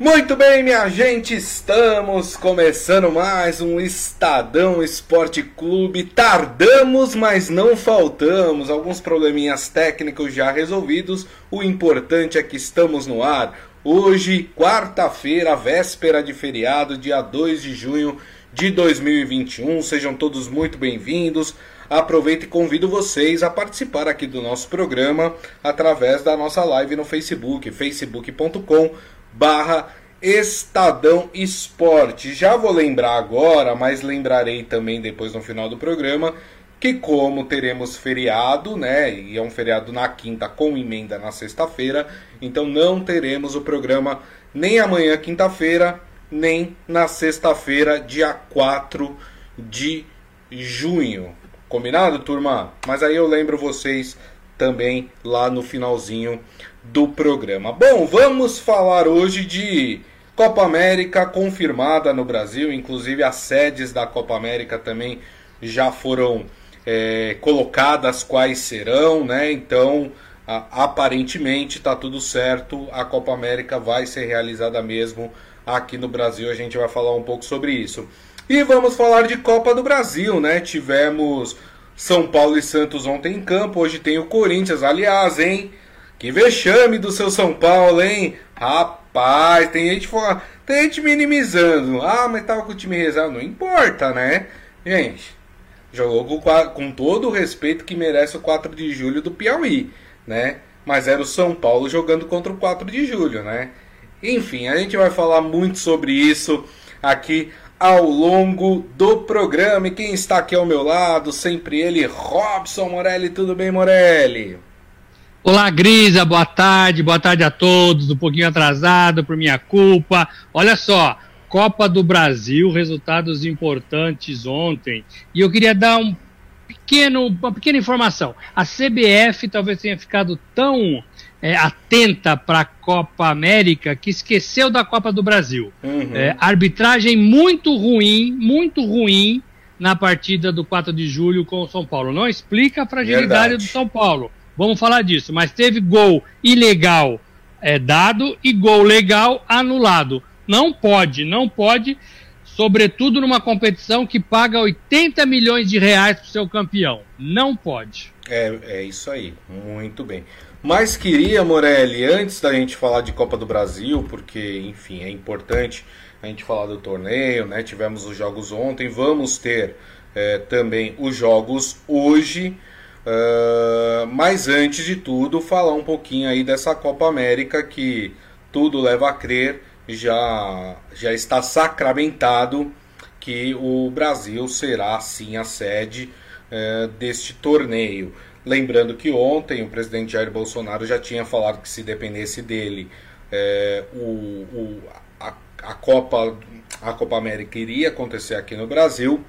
Muito bem, minha gente, estamos começando mais um Estadão Esporte Clube. Tardamos, mas não faltamos. Alguns probleminhas técnicos já resolvidos. O importante é que estamos no ar. Hoje, quarta-feira, véspera de feriado, dia 2 de junho de 2021. Sejam todos muito bem-vindos. Aproveito e convido vocês a participar aqui do nosso programa através da nossa live no Facebook, facebook.com barra Estadão Esporte. Já vou lembrar agora, mas lembrarei também depois no final do programa, que como teremos feriado, né, e é um feriado na quinta com emenda na sexta-feira, então não teremos o programa nem amanhã, quinta-feira, nem na sexta-feira, dia 4 de junho. Combinado, turma? Mas aí eu lembro vocês também lá no finalzinho do programa. Bom, vamos falar hoje de Copa América confirmada no Brasil, inclusive as sedes da Copa América também já foram é, colocadas quais serão, né? Então, a, aparentemente está tudo certo, a Copa América vai ser realizada mesmo aqui no Brasil. A gente vai falar um pouco sobre isso. E vamos falar de Copa do Brasil, né? Tivemos São Paulo e Santos ontem em campo, hoje tem o Corinthians, aliás, hein? Que vexame do seu São Paulo, hein? Rapaz, tem gente, tem gente minimizando. Ah, mas tava com o time reserva. Não importa, né? Gente, jogou com, com todo o respeito que merece o 4 de julho do Piauí, né? Mas era o São Paulo jogando contra o 4 de julho, né? Enfim, a gente vai falar muito sobre isso aqui ao longo do programa. E quem está aqui ao meu lado, sempre ele, Robson Morelli. Tudo bem, Morelli? Olá, Grisa, boa tarde, boa tarde a todos. Um pouquinho atrasado por minha culpa. Olha só, Copa do Brasil, resultados importantes ontem. E eu queria dar um pequeno, uma pequena informação. A CBF talvez tenha ficado tão é, atenta para a Copa América que esqueceu da Copa do Brasil. Uhum. É, arbitragem muito ruim, muito ruim na partida do 4 de julho com o São Paulo. Não explica a fragilidade Verdade. do São Paulo Vamos falar disso. Mas teve gol ilegal é, dado e gol legal anulado. Não pode, não pode, sobretudo numa competição que paga 80 milhões de reais para o seu campeão. Não pode. É, é isso aí, muito bem. Mas queria, Morelli, antes da gente falar de Copa do Brasil, porque, enfim, é importante a gente falar do torneio, né? Tivemos os jogos ontem, vamos ter é, também os jogos hoje. Uh, mas antes de tudo, falar um pouquinho aí dessa Copa América que tudo leva a crer já, já está sacramentado que o Brasil será sim a sede uh, deste torneio. Lembrando que ontem o presidente Jair Bolsonaro já tinha falado que se dependesse dele, uh, o, o a, a, Copa, a Copa América iria acontecer aqui no Brasil.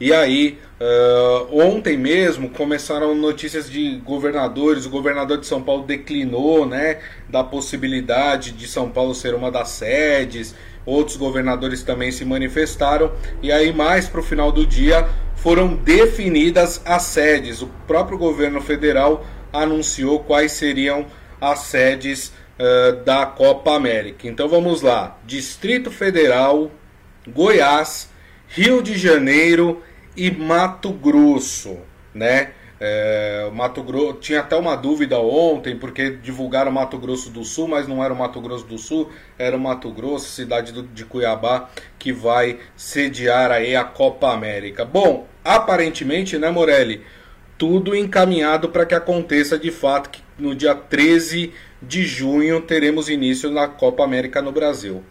E aí, uh, ontem mesmo começaram notícias de governadores. O governador de São Paulo declinou, né, da possibilidade de São Paulo ser uma das sedes. Outros governadores também se manifestaram. E aí, mais para o final do dia, foram definidas as sedes. O próprio governo federal anunciou quais seriam as sedes uh, da Copa América. Então vamos lá: Distrito Federal, Goiás. Rio de Janeiro e Mato Grosso, né? É, Mato Grosso tinha até uma dúvida ontem porque divulgaram Mato Grosso do Sul, mas não era o Mato Grosso do Sul, era o Mato Grosso, cidade do, de Cuiabá, que vai sediar aí a Copa América. Bom, aparentemente, né, Morelli, tudo encaminhado para que aconteça de fato que no dia 13 de junho teremos início na Copa América no Brasil.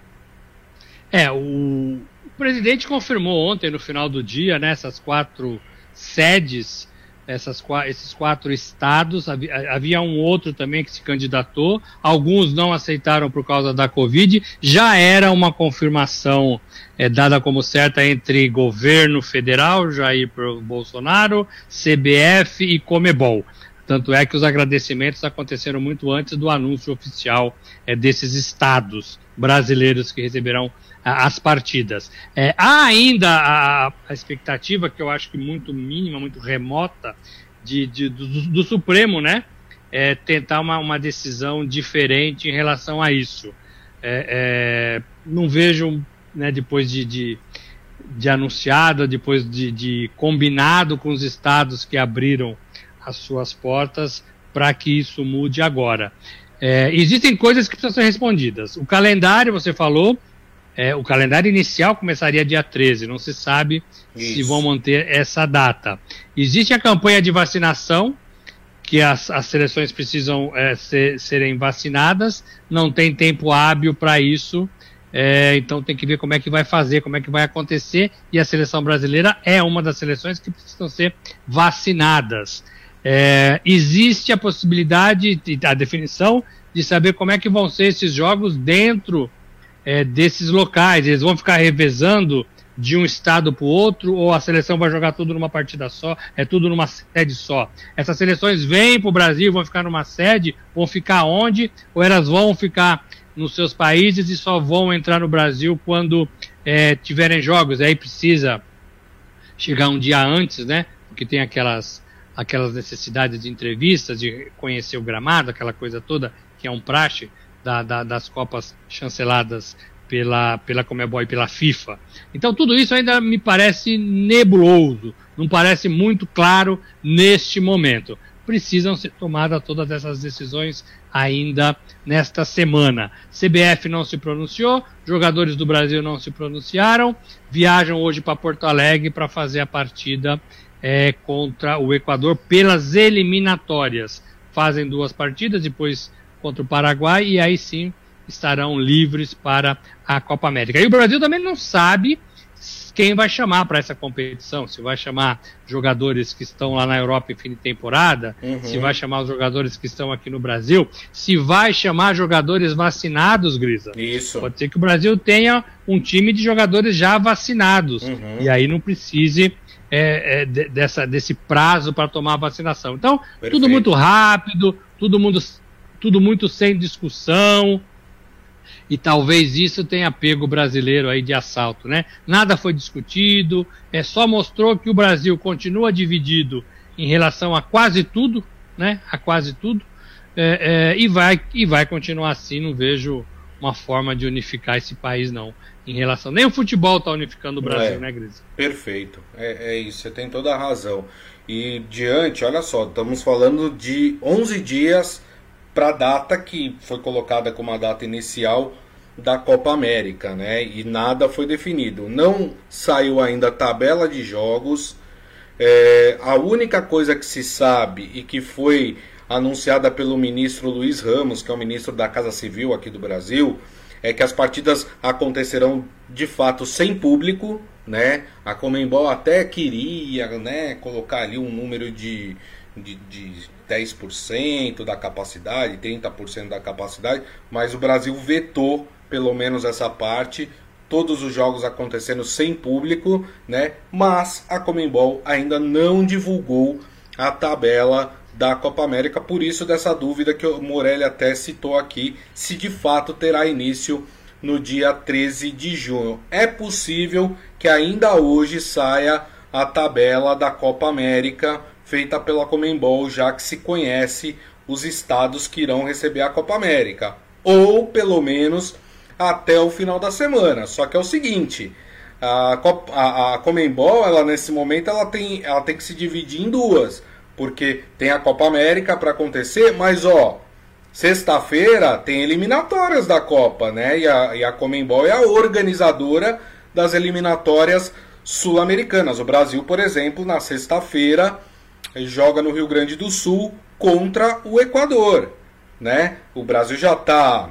É, o, o presidente confirmou ontem, no final do dia, né, essas quatro sedes, essas, esses quatro estados. Havia, um outro também que se candidatou, alguns não aceitaram por causa da Covid. Já era uma confirmação é, dada como certa entre governo federal, Jair Bolsonaro, CBF e Comebol. Tanto é que os agradecimentos aconteceram muito antes do anúncio oficial é, desses estados brasileiros que receberão as partidas. É, há ainda a, a, expectativa, que eu acho que muito mínima, muito remota, de, de do, do, Supremo, né? É, tentar uma, uma decisão diferente em relação a isso. É, é, não vejo, né, depois de, de, de anunciado, depois de, de combinado com os estados que abriram as suas portas, para que isso mude agora. É, existem coisas que precisam ser respondidas. O calendário, você falou, é, o calendário inicial começaria dia 13, não se sabe Isso. se vão manter essa data. Existe a campanha de vacinação, que as, as seleções precisam é, ser, serem vacinadas, não tem tempo hábil para isso, é, então tem que ver como é que vai fazer, como é que vai acontecer, e a seleção brasileira é uma das seleções que precisam ser vacinadas. É, existe a possibilidade, a definição, de saber como é que vão ser esses jogos dentro é, desses locais. Eles vão ficar revezando de um estado para o outro ou a seleção vai jogar tudo numa partida só, é tudo numa sede só. Essas seleções vêm para o Brasil, vão ficar numa sede, vão ficar onde? Ou elas vão ficar nos seus países e só vão entrar no Brasil quando é, tiverem jogos? Aí precisa chegar um dia antes, né? Porque tem aquelas aquelas necessidades de entrevistas, de conhecer o gramado, aquela coisa toda que é um praxe da, da, das Copas chanceladas pela, pela Comebol pela FIFA. Então tudo isso ainda me parece nebuloso, não parece muito claro neste momento. Precisam ser tomadas todas essas decisões ainda nesta semana. CBF não se pronunciou, jogadores do Brasil não se pronunciaram, viajam hoje para Porto Alegre para fazer a partida é, contra o Equador pelas eliminatórias. Fazem duas partidas, depois contra o Paraguai e aí sim estarão livres para a Copa América. E o Brasil também não sabe quem vai chamar para essa competição, se vai chamar jogadores que estão lá na Europa em fim de temporada, uhum. se vai chamar os jogadores que estão aqui no Brasil, se vai chamar jogadores vacinados, Grisa. Isso. Pode ser que o Brasil tenha um time de jogadores já vacinados uhum. e aí não precise é, é, dessa, desse prazo para tomar a vacinação. Então, Perfeito. tudo muito rápido, todo mundo tudo muito sem discussão, e talvez isso tenha pego o brasileiro aí de assalto, né? Nada foi discutido, é só mostrou que o Brasil continua dividido em relação a quase tudo, né? A quase tudo, é, é, e vai e vai continuar assim. Não vejo uma forma de unificar esse país não. Em relação nem o futebol está unificando o Brasil, é, né, Gris? Perfeito, é, é isso. Você tem toda a razão. E diante, olha só, estamos falando de 11 dias para a data que foi colocada como a data inicial da Copa América, né? E nada foi definido. Não saiu ainda a tabela de jogos. É, a única coisa que se sabe e que foi anunciada pelo ministro Luiz Ramos, que é o ministro da Casa Civil aqui do Brasil, é que as partidas acontecerão de fato sem público, né? A Comembol até queria, né, colocar ali um número de, de, de 10% da capacidade, 30% da capacidade, mas o Brasil vetou pelo menos essa parte, todos os jogos acontecendo sem público, né? Mas a Comembol ainda não divulgou a tabela da Copa América, por isso dessa dúvida que o Morelli até citou aqui, se de fato terá início no dia 13 de junho. É possível que ainda hoje saia a tabela da Copa América feita pela Comembol, já que se conhece os estados que irão receber a Copa América, ou pelo menos até o final da semana. Só que é o seguinte, a, Copa, a, a Comembol, ela nesse momento ela tem, ela tem que se dividir em duas, porque tem a Copa América para acontecer, mas ó, sexta-feira tem eliminatórias da Copa, né? E a, e a Comembol é a organizadora das eliminatórias sul-americanas. O Brasil, por exemplo, na sexta-feira joga no Rio Grande do Sul contra o Equador. Né? O Brasil já está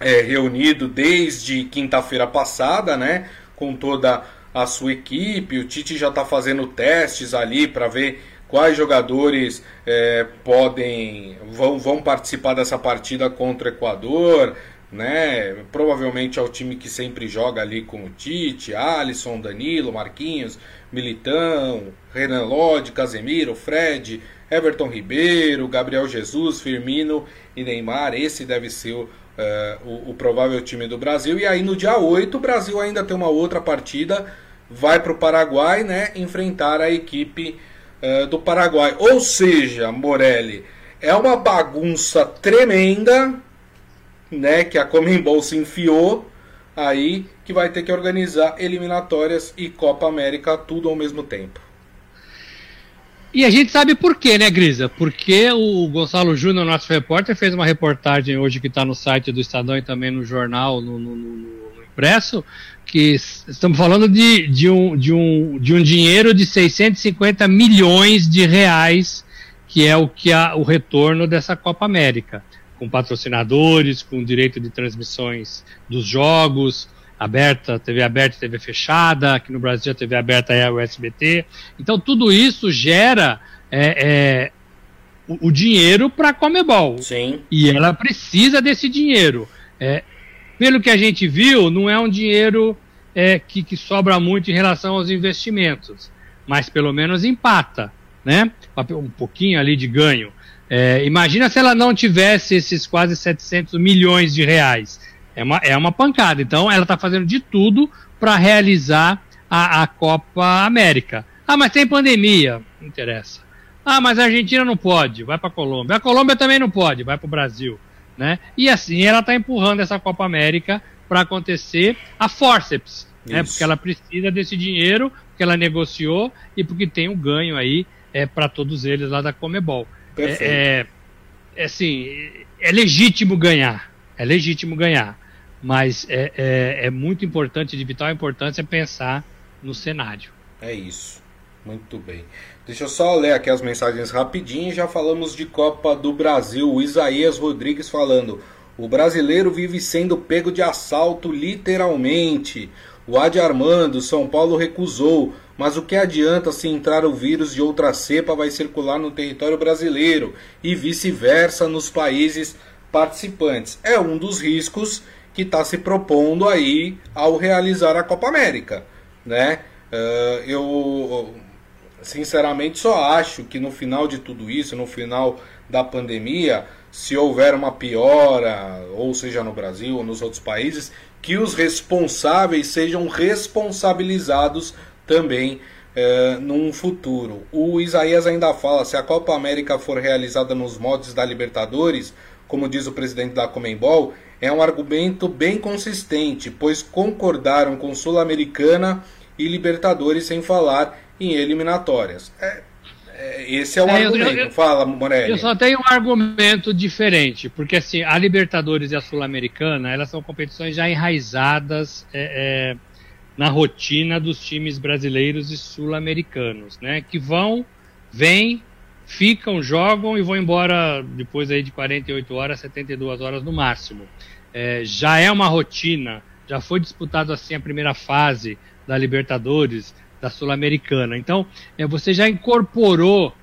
é, reunido desde quinta-feira passada, né? com toda a sua equipe. O Tite já está fazendo testes ali para ver quais jogadores é, podem vão, vão participar dessa partida contra o Equador. Né? Provavelmente é o time que sempre joga ali com o Tite, Alisson, Danilo, Marquinhos, Militão, Renan Lodge, Casemiro, Fred, Everton Ribeiro, Gabriel Jesus, Firmino e Neymar. Esse deve ser o, uh, o, o, provável time do Brasil. E aí no dia 8 o Brasil ainda tem uma outra partida. Vai para o Paraguai né, enfrentar a equipe uh, do Paraguai. Ou seja, Morelli, é uma bagunça tremenda né, que a Comembol se enfiou aí, que vai ter que organizar eliminatórias e Copa América tudo ao mesmo tempo. E a gente sabe por quê, né, Grisa? Porque o Gonçalo Júnior, nosso repórter, fez uma reportagem hoje que está no site do Estadão e também no jornal, no, no, no, no impresso, que estamos falando de, de, um, de, um, de um dinheiro de 650 milhões de reais, que é o que a, o retorno dessa Copa América, com patrocinadores, com direito de transmissões dos jogos, aberta, TV aberta, TV fechada, aqui no Brasil a TV aberta é o SBT. Então tudo isso gera é, é, o, o, dinheiro para a Comebol. Sim. E ela precisa desse dinheiro. É, pelo que a gente viu, não é um dinheiro é, que, que sobra muito em relação aos investimentos, mas pelo menos empata, né? Um pouquinho ali de ganho. É, imagina se ela não tivesse esses quase 700 milhões de reais é uma, é uma pancada. Então, ela está fazendo de tudo para realizar a, a Copa América. Ah, mas tem pandemia. Não interessa. Ah, mas a Argentina não pode, vai para a Colômbia. A Colômbia também não pode, vai para o Brasil. Né? E assim ela está empurrando essa Copa América para acontecer a forceps, né? porque ela precisa desse dinheiro, porque ela negociou e porque tem um ganho aí é, para todos eles lá da Comebol. Perfeito. É, é, assim, é legítimo ganhar, é legítimo ganhar. Mas é, é, é muito importante, de vital importância, pensar no cenário. É isso. Muito bem. Deixa eu só ler aqui as mensagens rapidinho. Já falamos de Copa do Brasil. O Isaías Rodrigues falando. O brasileiro vive sendo pego de assalto, literalmente. O Adi Armando, São Paulo recusou. Mas o que adianta se entrar o vírus de outra cepa vai circular no território brasileiro e vice-versa nos países participantes? É um dos riscos que está se propondo aí ao realizar a Copa América, né? Uh, eu sinceramente só acho que no final de tudo isso, no final da pandemia, se houver uma piora, ou seja no Brasil ou nos outros países, que os responsáveis sejam responsabilizados também uh, num futuro. O Isaías ainda fala: se a Copa América for realizada nos modos da Libertadores, como diz o presidente da Comembol, é um argumento bem consistente, pois concordaram com Sul-Americana e Libertadores sem falar em eliminatórias. É, é, esse é o é, argumento. Eu, eu, Fala, Morelli. Eu só tenho um argumento diferente, porque assim, a Libertadores e a Sul-Americana, elas são competições já enraizadas é, é na rotina dos times brasileiros e sul-americanos, né? Que vão, vêm, ficam, jogam e vão embora depois aí de 48 horas, 72 horas no máximo. É, já é uma rotina, já foi disputado assim a primeira fase da Libertadores, da Sul-Americana. Então, é, você já incorporou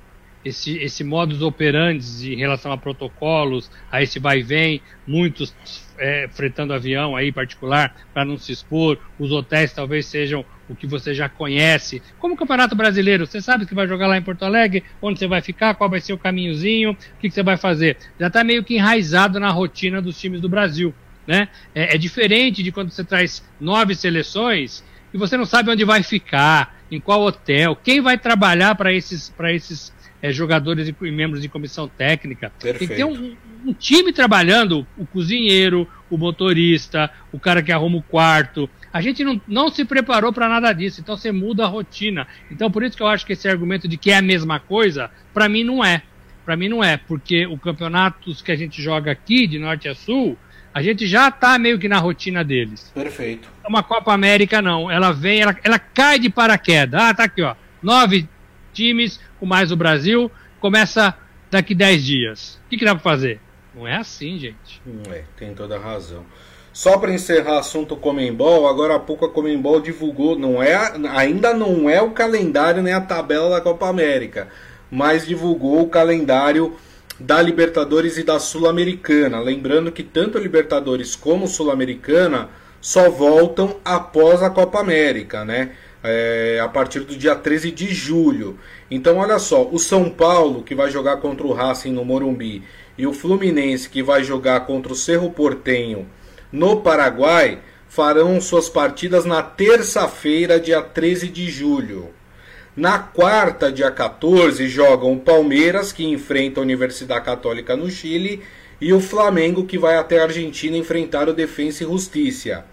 esse, esse modus operandi em relação a protocolos, a esse vai e vem, muitos é, fretando avião aí particular para não se expor, os hotéis talvez sejam o que você já conhece. Como o Campeonato Brasileiro, você sabe que vai jogar lá em Porto Alegre, onde você vai ficar, qual vai ser o caminhozinho, o que, que você vai fazer. Já está meio que enraizado na rotina dos times do Brasil. Né? É, é diferente de quando você traz nove seleções e você não sabe onde vai ficar, em qual hotel, quem vai trabalhar para esses, esses é, jogadores e, e, membros de comissão técnica. Perfeito. Tem que ter um, um, time trabalhando, o cozinheiro, o motorista, o cara que arruma o quarto. A gente não, não se preparou para nada disso, então você muda a rotina. Então por isso que eu acho que esse argumento de que é a mesma coisa, para mim não é. Para mim não é, porque o campeonatos que a gente joga aqui, de norte a sul, a gente já tá meio que na rotina deles. Perfeito. Uma Copa América não. Ela vem, ela, ela cai de paraquedas. Ah, tá aqui, ó. Nove times, com mais o Brasil, começa daqui 10 dias. O que, que dá para fazer? Não é assim, gente. Não é, tem toda a razão. Só para encerrar assunto Comembol, agora há pouco a Comembol divulgou, não é, ainda não é o calendário nem a tabela da Copa América, mas divulgou o calendário da Libertadores e da Sul-Americana. Lembrando que tanto a Libertadores como Sul-Americana só voltam após a Copa América, né? é, a partir do dia 13 de julho. Então, olha só: o São Paulo, que vai jogar contra o Racing no Morumbi, e o Fluminense, que vai jogar contra o Cerro Portenho no Paraguai, farão suas partidas na terça-feira, dia 13 de julho. Na quarta, dia 14, jogam o Palmeiras, que enfrenta a Universidade Católica no Chile, e o Flamengo que vai até a Argentina enfrentar o Defensa e Justiça.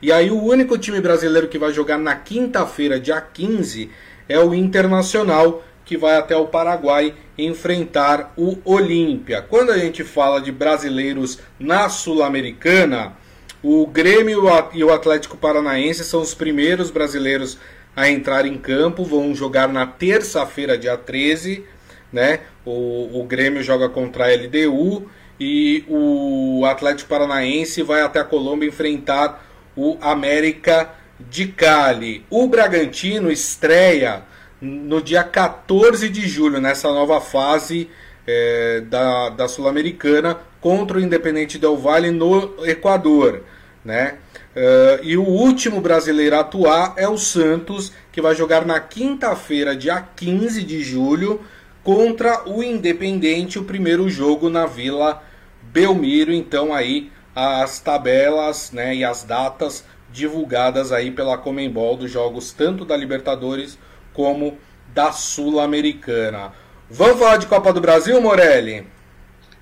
E aí o único time brasileiro que vai jogar na quinta-feira, dia 15, é o Internacional, que vai até o Paraguai enfrentar o Olímpia. Quando a gente fala de brasileiros na Sul-Americana, o Grêmio e o Atlético Paranaense são os primeiros brasileiros a entrar em campo, vão jogar na terça-feira, dia 13, né? O, o Grêmio joga contra a LDU e o Atlético Paranaense vai até a Colômbia enfrentar o América de Cali. O Bragantino estreia no dia 14 de julho, nessa nova fase é, da, da Sul-Americana, contra o Independente Del Valle no Equador. Né? Uh, e o último brasileiro a atuar é o Santos, que vai jogar na quinta-feira, dia 15 de julho, contra o Independente, o primeiro jogo na Vila Belmiro. Então aí as tabelas né, e as datas divulgadas aí pela Comembol dos jogos tanto da Libertadores como da Sul-Americana. Vamos falar de Copa do Brasil, Morelli?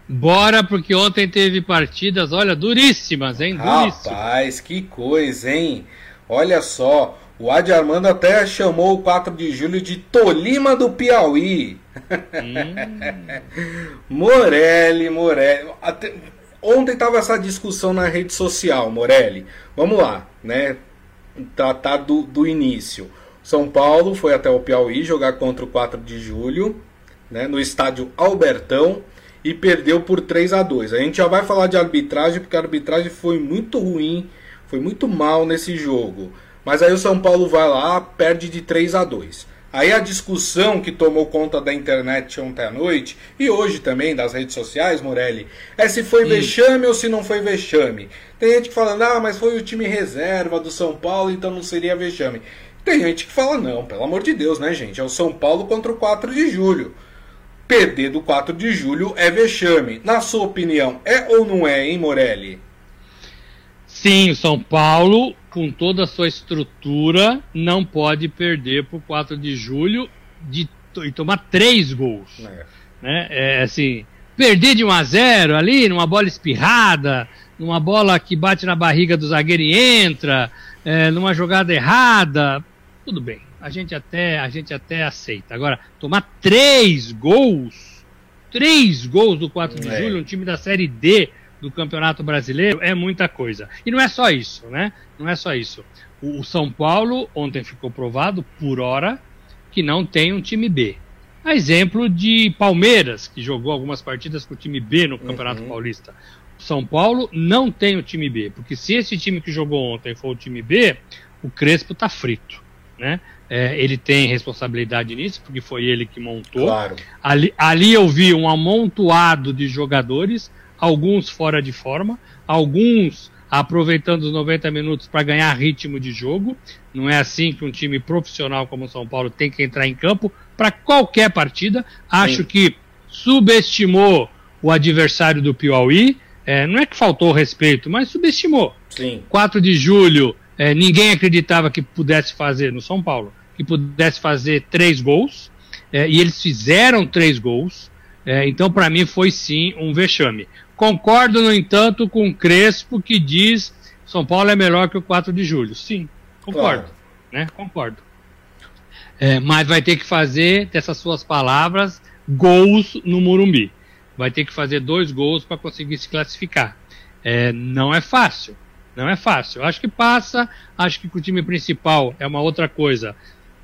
Bora, porque ontem teve partidas, olha, duríssimas, hein? Duríssimas. Rapaz, que coisa, hein? Olha só, o Adi Armando até chamou o 4 de julho de Tolima do Piauí. Hum. Morelli, Morelli. Até, ontem tava essa discussão na rede social, Morelli. Vamos lá, né? Tratar do, do início. São Paulo foi até o Piauí jogar contra o 4 de julho, né, no estádio Albertão, e perdeu por 3 a 2 A gente já vai falar de arbitragem, porque a arbitragem foi muito ruim, foi muito mal nesse jogo. Mas aí o São Paulo vai lá, perde de 3 a 2 Aí a discussão que tomou conta da internet ontem à noite, e hoje também das redes sociais, Morelli, é se foi vexame ou se não foi vexame. Tem gente que fala, ah, mas foi o time reserva do São Paulo, então não seria vexame. Tem gente que fala, não, pelo amor de Deus, né, gente? É o São Paulo contra o 4 de julho. Perder do 4 de julho é vexame. Na sua opinião, é ou não é, hein, Morelli? Sim, o São Paulo, com toda a sua estrutura, não pode perder por 4 de julho de, e tomar três gols. É. Né? É assim, perder de 1 a 0 ali, numa bola espirrada, numa bola que bate na barriga do zagueiro e entra, é, numa jogada errada, tudo bem. A gente até, a gente até aceita. Agora, tomar três gols, três gols do 4 de é. julho, um time da Série D do Campeonato Brasileiro, é muita coisa. E não é só isso, né? Não é só isso. O, o São Paulo, ontem ficou provado, por hora, que não tem um time B. A exemplo de Palmeiras, que jogou algumas partidas com o time B no Campeonato uhum. Paulista. São Paulo não tem o time B, porque se esse time que jogou ontem for o time B, o Crespo tá frito, né? É, ele tem responsabilidade nisso, porque foi ele que montou. Claro. Ali, ali eu vi um amontoado de jogadores, alguns fora de forma, alguns aproveitando os 90 minutos para ganhar ritmo de jogo. Não é assim que um time profissional como o São Paulo tem que entrar em campo para qualquer partida. Acho Sim. que subestimou o adversário do Piauí. É, não é que faltou respeito, mas subestimou. Sim. 4 de julho, é, ninguém acreditava que pudesse fazer, no São Paulo, que pudesse fazer três gols, é, e eles fizeram três gols. É, então, para mim, foi sim um vexame. Concordo, no entanto, com o Crespo, que diz São Paulo é melhor que o 4 de julho. Sim, concordo. Claro. Né? Concordo. É, mas vai ter que fazer, dessas suas palavras, gols no Morumbi vai ter que fazer dois gols para conseguir se classificar. É, não é fácil, não é fácil. Acho que passa, acho que com o time principal é uma outra coisa.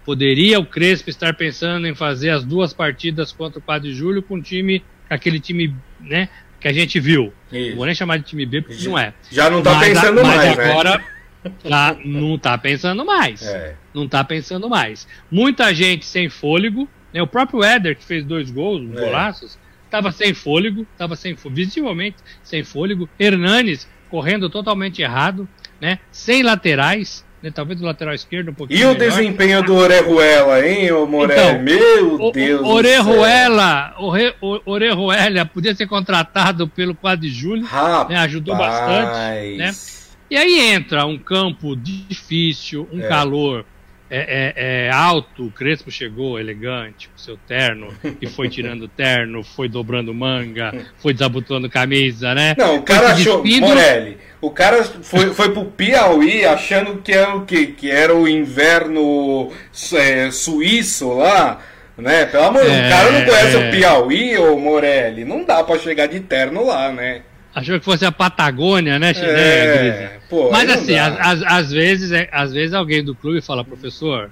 Poderia o Crespo estar pensando em fazer as duas partidas contra o 4 de julho com o time, aquele time, né, que a gente viu. Isso. Vou nem chamar de time B porque já, não é. Já não está pensando mas mais, né? agora, né? Já não está pensando mais. É. Não está pensando mais. Muita gente sem fôlego, né? O próprio Éder que fez dois gols, é. golaços, estava sem fôlego, estava sem visivelmente sem fôlego. Hernanes correndo totalmente errado, né? Sem laterais, né? talvez o lateral esquerdo um pouquinho. E o melhor. desempenho do Orejuela, hein, ô Morelli? Então, Meu o, Deus! Orejuela, o Orejuela podia ser contratado pelo 4 de julho, né? ajudou bastante, né? E aí entra um campo difícil, um é. calor é, é, é, alto, o Crespo chegou elegante, com seu terno, e foi tirando terno, foi dobrando manga, foi desabotando camisa, né? Não, o cara achou, Morelli, o cara foi, foi pro Piauí achando que era o quê? Que era o inverno é, suíço lá, né? Pelo amor, é, o cara não conhece o é. Piauí, ô Morelli, não dá pra chegar de terno lá, né? Achou que fosse a Patagônia, né, é, pô, Mas assim, às, vezes, é, às vezes alguém do clube fala, professor,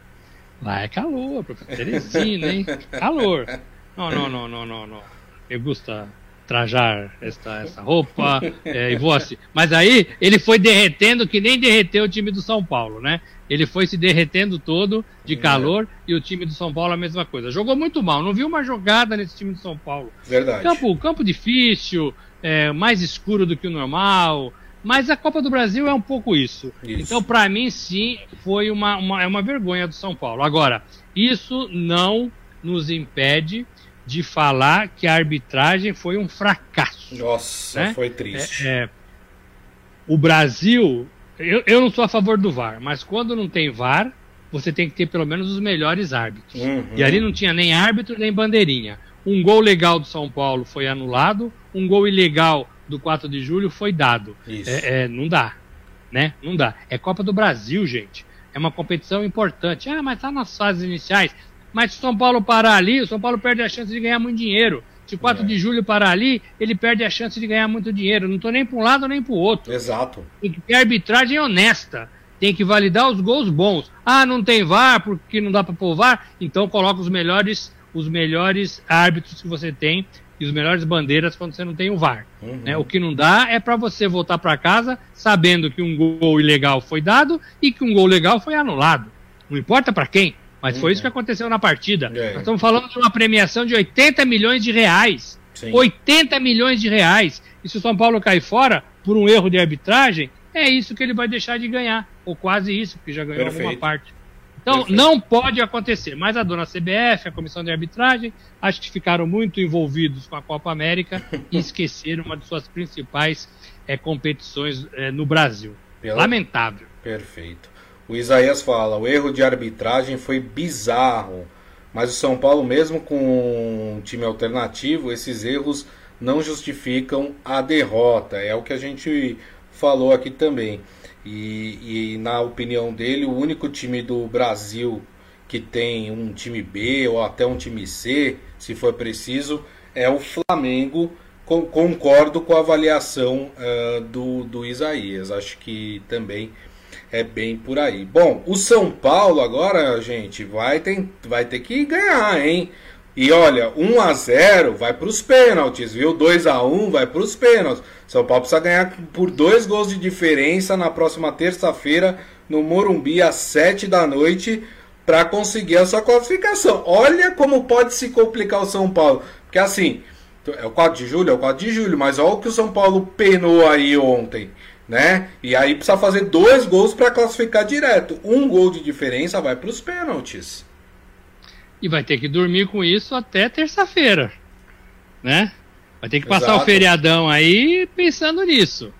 é calor, professor Teresina, hein? Calor. Não, não, não, não, não, não. Eu gosto trajar esta, essa roupa é, e vou assim. Mas aí ele foi derretendo que nem derreteu o time do São Paulo, né? Ele foi se derretendo todo de é. calor é. e o time do São Paulo a mesma coisa. Jogou muito mal, não viu uma jogada nesse time do São Paulo. Verdade. Campo, campo difícil, é, mais escuro do que o normal. Mas a Copa do Brasil é um pouco isso. isso. Então, para mim, sim, foi uma, uma, é uma vergonha do São Paulo. Agora, isso não nos impede de falar que a arbitragem foi um fracasso. Nossa, né? foi triste. É, é, o Brasil, eu, eu não sou a favor do VAR, mas quando não tem VAR, você tem que ter pelo menos os melhores árbitros. Uhum. E ali não tinha nem árbitro nem bandeirinha. Um gol legal do São Paulo foi anulado, um gol ilegal do 4 de julho foi dado. É, é, não dá, né? Não dá. É Copa do Brasil, gente. É uma competição importante. Ah, mas tá nas fases iniciais. Mas se o São Paulo parar ali, o São Paulo perde a chance de ganhar muito dinheiro. Se o 4 é. de julho parar ali, ele perde a chance de ganhar muito dinheiro. Não tô nem para um lado nem para o outro. Exato. Tem que ter arbitragem honesta. Tem que validar os gols bons. Ah, não tem VAR porque não dá para pôr VAR? Então coloca os melhores os melhores árbitros que você tem e os melhores bandeiras quando você não tem o VAR. Uhum. Né? O que não dá é para você voltar para casa sabendo que um gol ilegal foi dado e que um gol legal foi anulado. Não importa para quem, mas uhum. foi isso que aconteceu na partida. É. Nós estamos falando de uma premiação de 80 milhões de reais. Sim. 80 milhões de reais. E se o São Paulo cair fora por um erro de arbitragem, é isso que ele vai deixar de ganhar. Ou quase isso, porque já ganhou Perfeito. alguma parte. Então, Perfeito. não pode acontecer. Mas a dona CBF, a comissão de arbitragem, acho que ficaram muito envolvidos com a Copa América e esqueceram uma de suas principais é, competições é, no Brasil. Pela... Lamentável. Perfeito. O Isaías fala: o erro de arbitragem foi bizarro. Mas o São Paulo, mesmo com um time alternativo, esses erros não justificam a derrota. É o que a gente falou aqui também. E, e, na opinião dele, o único time do Brasil que tem um time B ou até um time C, se for preciso, é o Flamengo. Com, concordo com a avaliação uh, do, do Isaías. Acho que também é bem por aí. Bom, o São Paulo agora, gente, vai ter, vai ter que ganhar, hein? E olha, 1 a 0 vai para os pênaltis, viu? 2 a 1 vai para os pênaltis. São Paulo precisa ganhar por dois gols de diferença na próxima terça-feira no Morumbi às 7 da noite para conseguir a sua classificação. Olha como pode se complicar o São Paulo. Porque assim, é o 4 de julho, é o 4 de julho, mas olha o que o São Paulo penou aí ontem, né? E aí precisa fazer dois gols para classificar direto. Um gol de diferença vai para os pênaltis. E vai ter que dormir com isso até terça-feira, né? Vai ter que passar Exato. o feriadão aí pensando nisso,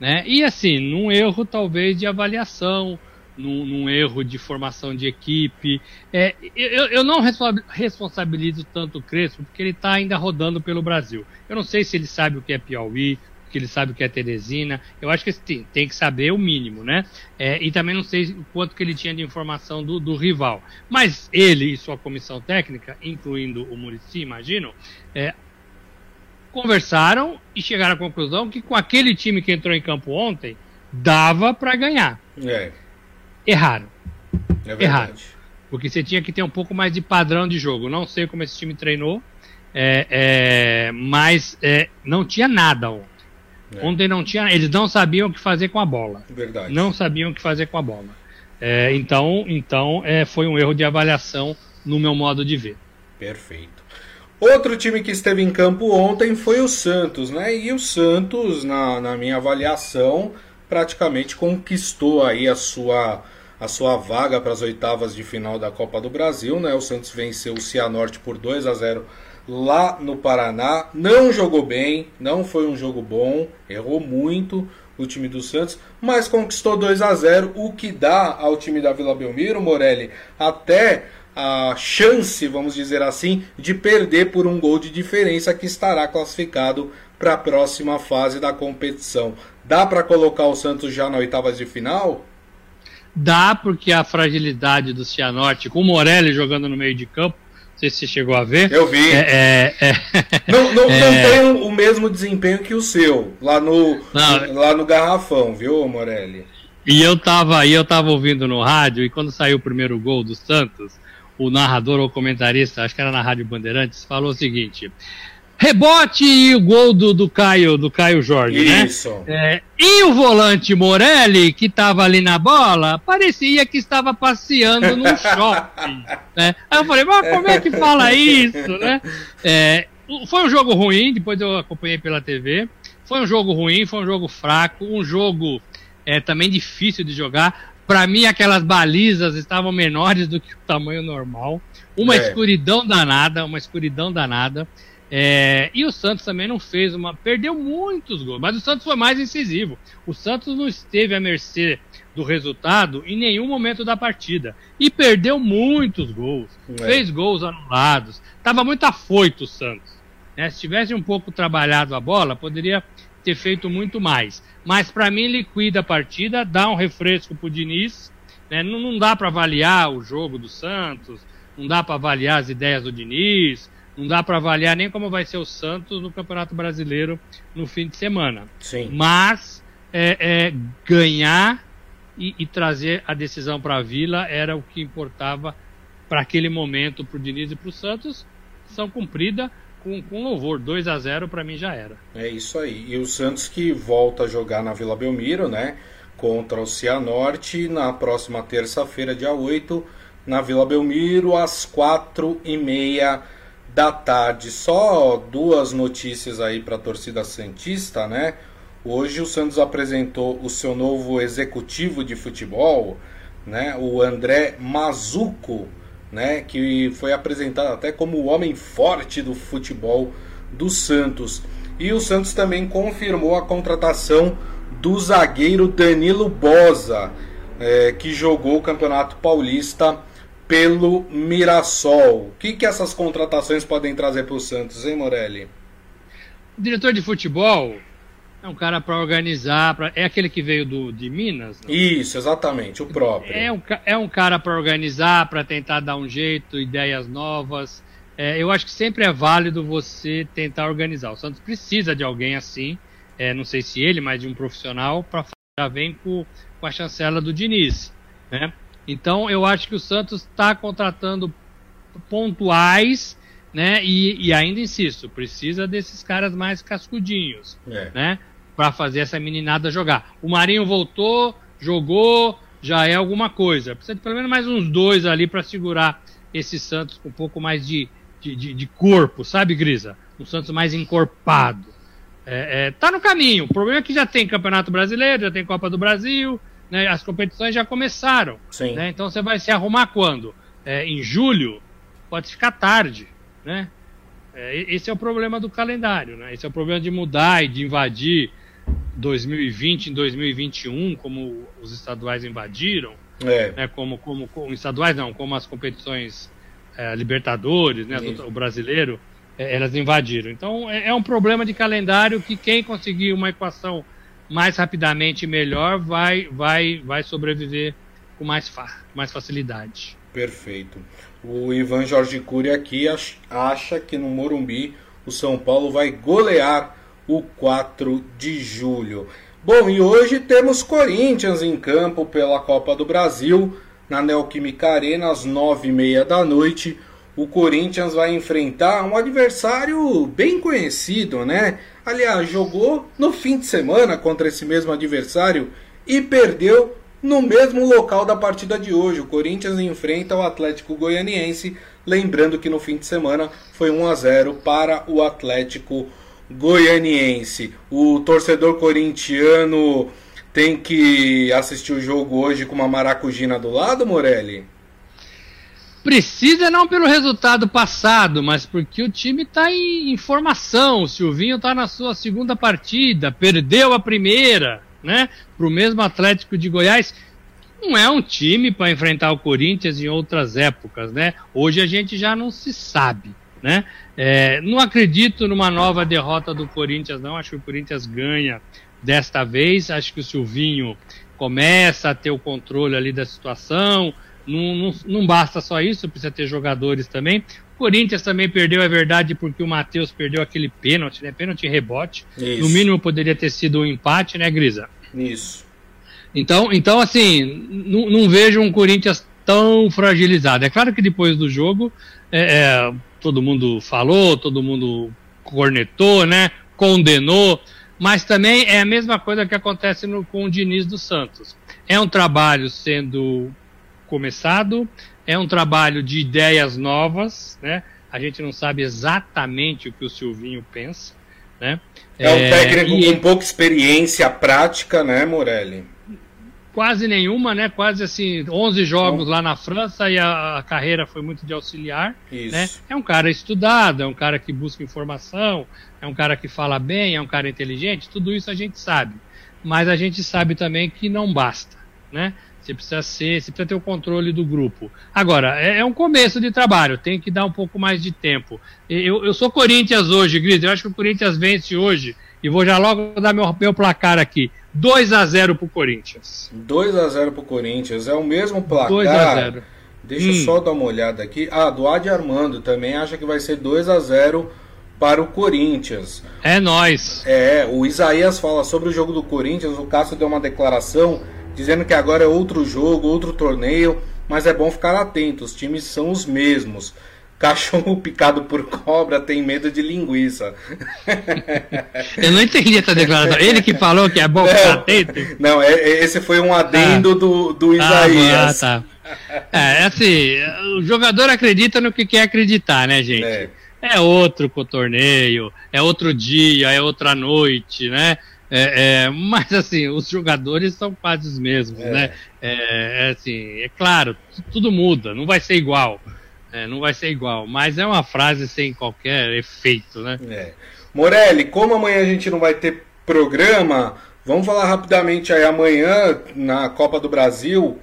né? E assim, num erro talvez de avaliação, num, num erro de formação de equipe. É, eu, eu não responsabilizo tanto o Crespo porque ele está ainda rodando pelo Brasil. Eu não sei se ele sabe o que é Piauí, que ele sabe o que é Teresina. Eu acho que tem, tem que saber o mínimo, né? É, e também não sei o quanto que ele tinha de informação do, do, rival. Mas ele e sua comissão técnica, incluindo o Murici, imagino, é, conversaram e chegaram à conclusão que com aquele time que entrou em campo ontem, dava para ganhar. É. Erraram. É Erraram. Porque você tinha que ter um pouco mais de padrão de jogo. Não sei como esse time treinou, é, é, mas é, não tinha nada ontem. É. Ontem não tinha, eles não sabiam o que fazer com a bola. Verdade. Não sabiam o que fazer com a bola. É, então, então é, foi um erro de avaliação no meu modo de ver. Perfeito. Outro time que esteve em campo ontem foi o Santos, né? E o Santos, na, na minha avaliação, praticamente conquistou aí a sua, a sua vaga para as oitavas de final da Copa do Brasil, né? O Santos venceu o Cianorte por 2 a 0 lá no Paraná. Não jogou bem, não foi um jogo bom, errou muito. o time do Santos, mas conquistou 2 a 0 o que dá ao time da Vila Belmiro, Morelli, até a chance, vamos dizer assim, de perder por um gol de diferença que estará classificado para a próxima fase da competição. Dá para colocar o Santos já na oitavas de final? Dá, porque a fragilidade do Cianorte, com o Morelli jogando no meio de campo, sei se você chegou a ver. Eu vi. É, é, é, não, não, é, não tem o mesmo desempenho que o seu, lá no, não, lá no Garrafão, viu, Morelli? E eu tava, e eu tava ouvindo no rádio, e quando saiu o primeiro gol do Santos, o narrador ou comentarista, acho que era na Rádio Bandeirantes, falou o seguinte: Rebote e o gol do, do Caio, do Caio Jorge, né? Isso. né? É, e o volante Morelli, que estava ali na bola, parecia que estava passeando num shopping. Né? Aí eu falei, mas como é que fala isso, né? É, foi um jogo ruim, depois eu acompanhei pela TV. Foi um jogo ruim, foi um jogo fraco, um jogo é, também difícil de jogar. Para mim, aquelas balizas estavam menores do que o tamanho normal. Uma é. escuridão danada, uma escuridão danada. É, e o Santos também não fez uma. Perdeu muitos gols, mas o Santos foi mais incisivo. O Santos não esteve à mercê do resultado em nenhum momento da partida. E perdeu muitos gols. É. Fez gols anulados. Estava muito afoito o Santos. Né? Se tivesse um pouco trabalhado a bola, poderia ter feito muito mais. Mas para mim, liquida a partida, dá um refresco para o Diniz. Né? Não, não dá para avaliar o jogo do Santos, não dá para avaliar as ideias do Diniz não dá para avaliar nem como vai ser o Santos no Campeonato Brasileiro no fim de semana. Sim. Mas é, é ganhar e, e, trazer a decisão para a Vila era o que importava para aquele momento para o Diniz e para o Santos. São cumprida com, com louvor. 2 a 0 para mim já era. É isso aí. E o Santos que volta a jogar na Vila Belmiro, né? Contra o Cianorte na próxima terça-feira, dia 8, na Vila Belmiro, às quatro e meia da tarde. Só duas notícias aí para a torcida Santista, né? Hoje o Santos apresentou o seu novo executivo de futebol, né? O André Mazuco, né? Que foi apresentado até como o homem forte do futebol do Santos. E o Santos também confirmou a contratação do zagueiro Danilo Bosa, é, que jogou o Campeonato Paulista pelo Mirassol. O que, que essas contratações podem trazer para o Santos, hein, Morelli? O diretor de futebol é um cara para organizar, pra... é aquele que veio do, de Minas? Não? Isso, exatamente, o próprio. É um, é um cara para organizar, para tentar dar um jeito, ideias novas. É, eu acho que sempre é válido você tentar organizar. O Santos precisa de alguém assim, é, não sei se ele, mas de um profissional, para já vem com, com a chancela do Diniz. Né? Então eu acho que o Santos está contratando pontuais, né? E, e, ainda insisto, precisa desses caras mais cascudinhos, é. né? Para fazer essa meninada jogar. O Marinho voltou, jogou, já é alguma coisa. Precisa de pelo menos mais uns dois ali para segurar esse Santos com um pouco mais de, de, de, de corpo, sabe, Grisa? Um Santos mais encorpado. É, é, tá no caminho. O problema é que já tem Campeonato Brasileiro, já tem Copa do Brasil, né, as competições já começaram. Né, então você vai se arrumar quando? É, em julho? Pode ficar tarde. Né? É, esse é o problema do calendário. Né? Esse é o problema de mudar e de invadir 2020 em 2021, como os estaduais invadiram. É. Né, como, como, como estaduais não, como as competições é, Libertadores, né, o brasileiro, é, elas invadiram. Então é, é um problema de calendário que quem conseguir uma equação mais rapidamente e melhor vai, vai, vai sobreviver com mais, fa mais facilidade. Perfeito. O Ivan Jorge Cury aqui acha que no Morumbi o São Paulo vai golear o 4 de julho. Bom, e hoje temos Corinthians em campo pela Copa do Brasil, na Neoquímica Arena, às 9h30 da noite. O Corinthians vai enfrentar um adversário bem conhecido, né? Aliás, jogou no fim de semana contra esse mesmo adversário e perdeu no mesmo local da partida de hoje. O Corinthians enfrenta o Atlético Goianiense, lembrando que no fim de semana foi 1 a 0 para o Atlético Goianiense. O torcedor corintiano tem que assistir o jogo hoje com uma maracujina do lado, Morelli? Precisa não pelo resultado passado, mas porque o time está em, formação. O Silvinho está na sua segunda partida, perdeu a primeira, né? Para o mesmo Atlético de Goiás, não é um time para enfrentar o Corinthians em outras épocas, né? Hoje a gente já não se sabe, né? É, não acredito numa nova derrota do Corinthians, não. Acho que o Corinthians ganha desta vez. Acho que o Silvinho começa a ter o controle ali da situação. Não, não, não basta só isso, precisa ter jogadores também. O Corinthians também perdeu, é verdade, porque o Matheus perdeu aquele pênalti, né? Pênalti rebote. Isso. No mínimo poderia ter sido um empate, né, Grisa? Isso. Então, então assim, não, não vejo um Corinthians tão fragilizado. É claro que depois do jogo, é, é, todo mundo falou, todo mundo cornetou, né? Condenou, mas também é a mesma coisa que acontece no, com o Diniz dos Santos. É um trabalho sendo começado, é um trabalho de ideias novas, né? A gente não sabe exatamente o que o Silvinho pensa, né? É um técnico é, com pouca experiência prática, né, Morelli? Quase nenhuma, né? Quase assim, 11 jogos lá na França e a, a carreira foi muito de auxiliar. Isso. Né? É um cara estudado, é um cara que busca informação, é um cara que fala bem, é um cara inteligente, tudo isso a gente sabe. Mas a gente sabe também que não basta, né? Você precisa ser, você precisa ter o controle do grupo. Agora, é, é um começo de trabalho, tem que dar um pouco mais de tempo. Eu, eu sou Corinthians hoje, Gris, eu acho que o Corinthians vence hoje, e vou já logo dar meu, meu placar aqui. 2 a 0 pro Corinthians. 2 a 0 pro Corinthians, é o mesmo placar. 2 a 0. Deixa hum. eu só dar uma olhada aqui. Ah, do Adi Armando também acha que vai ser 2 a 0 para o Corinthians. É nós. É, o Isaías fala sobre o jogo do Corinthians, o Cássio deu uma declaração dizendo que agora é outro jogo, outro torneio, mas é bom ficar atento, os times são os mesmos. Cachorro picado por cobra tem medo de linguiça. Eu não entendi essa declaração. Ele que falou que é bom ficar atento? Não, é, é, esse foi um adendo ah. do, do ah, Isaías. Ah, tá. É, assim, o jogador acredita no que quer acreditar, né, gente? É, é outro torneio, é outro dia, é outra noite, né? É, é, mas assim, os jogadores são quase os mesmos, é. né? É, é, assim, é claro, tudo muda, não vai ser igual. É, não vai ser igual, mas é uma frase sem qualquer efeito, né? É. Morelli, como amanhã a gente não vai ter programa, vamos falar rapidamente aí amanhã na Copa do Brasil,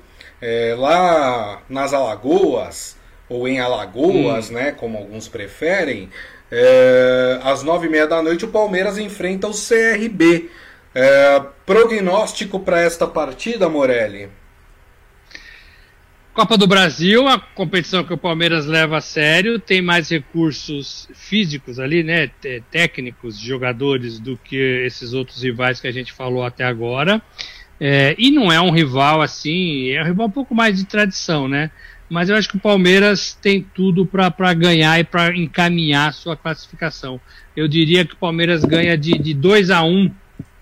lá nas Alagoas, ou em Alagoas, hum. né? Como alguns preferem. É, às nove e meia da noite, o Palmeiras enfrenta o CRB. É, prognóstico para esta partida, Morelli? Copa do Brasil, a competição que o Palmeiras leva a sério, tem mais recursos físicos ali, né, técnicos, jogadores, do que esses outros rivais que a gente falou até agora. É, e não é um rival assim, é um rival um pouco mais de tradição, né? Mas eu acho que o Palmeiras tem tudo para ganhar e para encaminhar a sua classificação. Eu diria que o Palmeiras ganha de, de 2 a 1 um.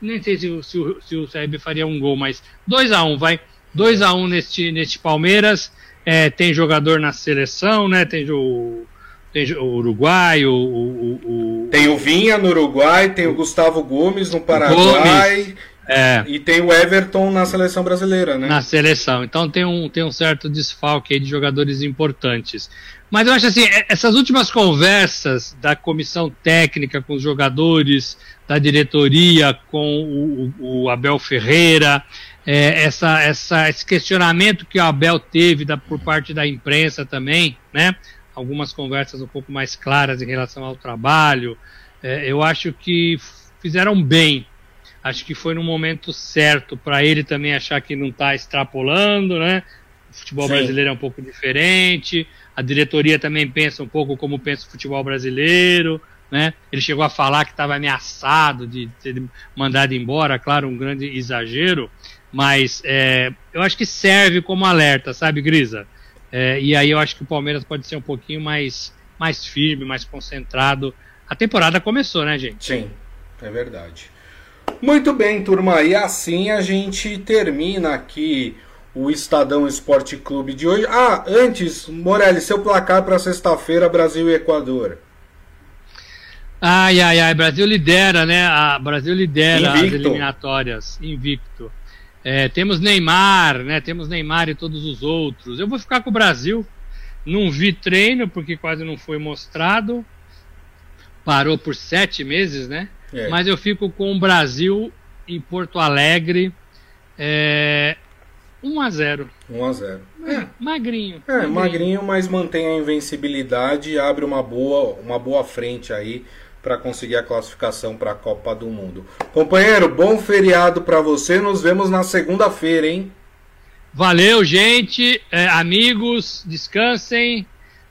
nem sei se, se, se o CRB faria um gol, mas 2 a 1 um, vai. 2 a 1 um neste, neste Palmeiras. É, tem jogador na seleção, né? Tem o, tem o Uruguai, o, o, o, Tem o Vinha no Uruguai, tem o Gustavo Gomes no Paraguai. Gomes. É. E tem o Everton na seleção brasileira, né? Na seleção. Então tem um, tem um certo desfalque aí de jogadores importantes. Mas eu acho assim, é, essas últimas conversas da comissão técnica com os jogadores, da diretoria com o, o Abel Ferreira, é, essa, essa, esse questionamento que o Abel teve da, por parte da imprensa também, né? Algumas conversas um pouco mais claras em relação ao trabalho. É, eu acho que fizeram bem Acho que foi no momento certo para ele também achar que não está extrapolando, né? O futebol Sim. brasileiro é um pouco diferente. A diretoria também pensa um pouco como pensa o futebol brasileiro, né? Ele chegou a falar que estava ameaçado de ser mandado embora, claro, um grande exagero, mas é, eu acho que serve como alerta, sabe, Grisa? É, e aí eu acho que o Palmeiras pode ser um pouquinho mais, mais firme, mais concentrado. A temporada começou, né, gente? Sim, é verdade. Muito bem, turma, e assim a gente termina aqui o Estadão Esporte Clube de hoje. Ah, antes, Morelli, seu placar para sexta-feira, Brasil e Equador. Ai, ai, ai, Brasil lidera, né? A Brasil lidera invicto. as eliminatórias, invicto. É, temos Neymar, né? Temos Neymar e todos os outros. Eu vou ficar com o Brasil. Não vi treino porque quase não foi mostrado. Parou por sete meses, né? É. Mas eu fico com o Brasil em Porto Alegre. É, 1 a 0 1 a 0 é, Magrinho. É, magrinho. magrinho, mas mantém a invencibilidade e abre uma boa, uma boa frente aí para conseguir a classificação para a Copa do Mundo. Companheiro, bom feriado para você. Nos vemos na segunda-feira, hein? Valeu, gente. É, amigos, descansem.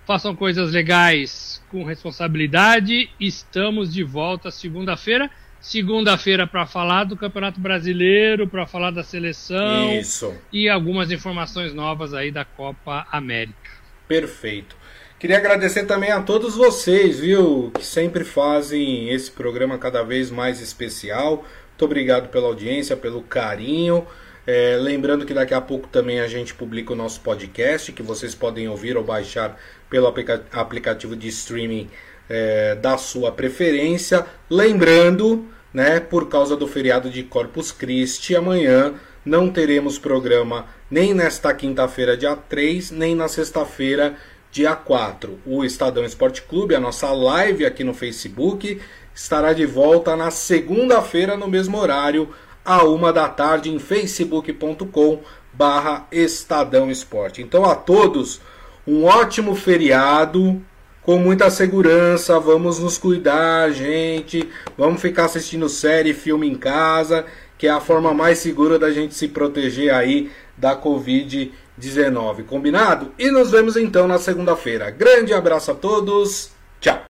Façam coisas legais com responsabilidade. Estamos de volta segunda-feira segunda-feira para falar do Campeonato Brasileiro, para falar da seleção Isso. e algumas informações novas aí da Copa América. Perfeito. Queria agradecer também a todos vocês, viu, que sempre fazem esse programa cada vez mais especial. Muito obrigado pela audiência, pelo carinho. É, lembrando que daqui a pouco também a gente publica o nosso podcast, que vocês podem ouvir ou baixar pelo aplica aplicativo de streaming é, da sua preferência. Lembrando, né, por causa do feriado de Corpus Christi, amanhã não teremos programa nem nesta quinta-feira, dia 3, nem na sexta-feira, dia 4. O Estadão Esporte Clube, a nossa live aqui no Facebook, estará de volta na segunda-feira, no mesmo horário, a uma da tarde, em facebook.com barra Estadão Esporte. Então a todos, um ótimo feriado, com muita segurança, vamos nos cuidar, gente. Vamos ficar assistindo série, filme em casa, que é a forma mais segura da gente se proteger aí da Covid-19. Combinado? E nos vemos então na segunda-feira. Grande abraço a todos. Tchau.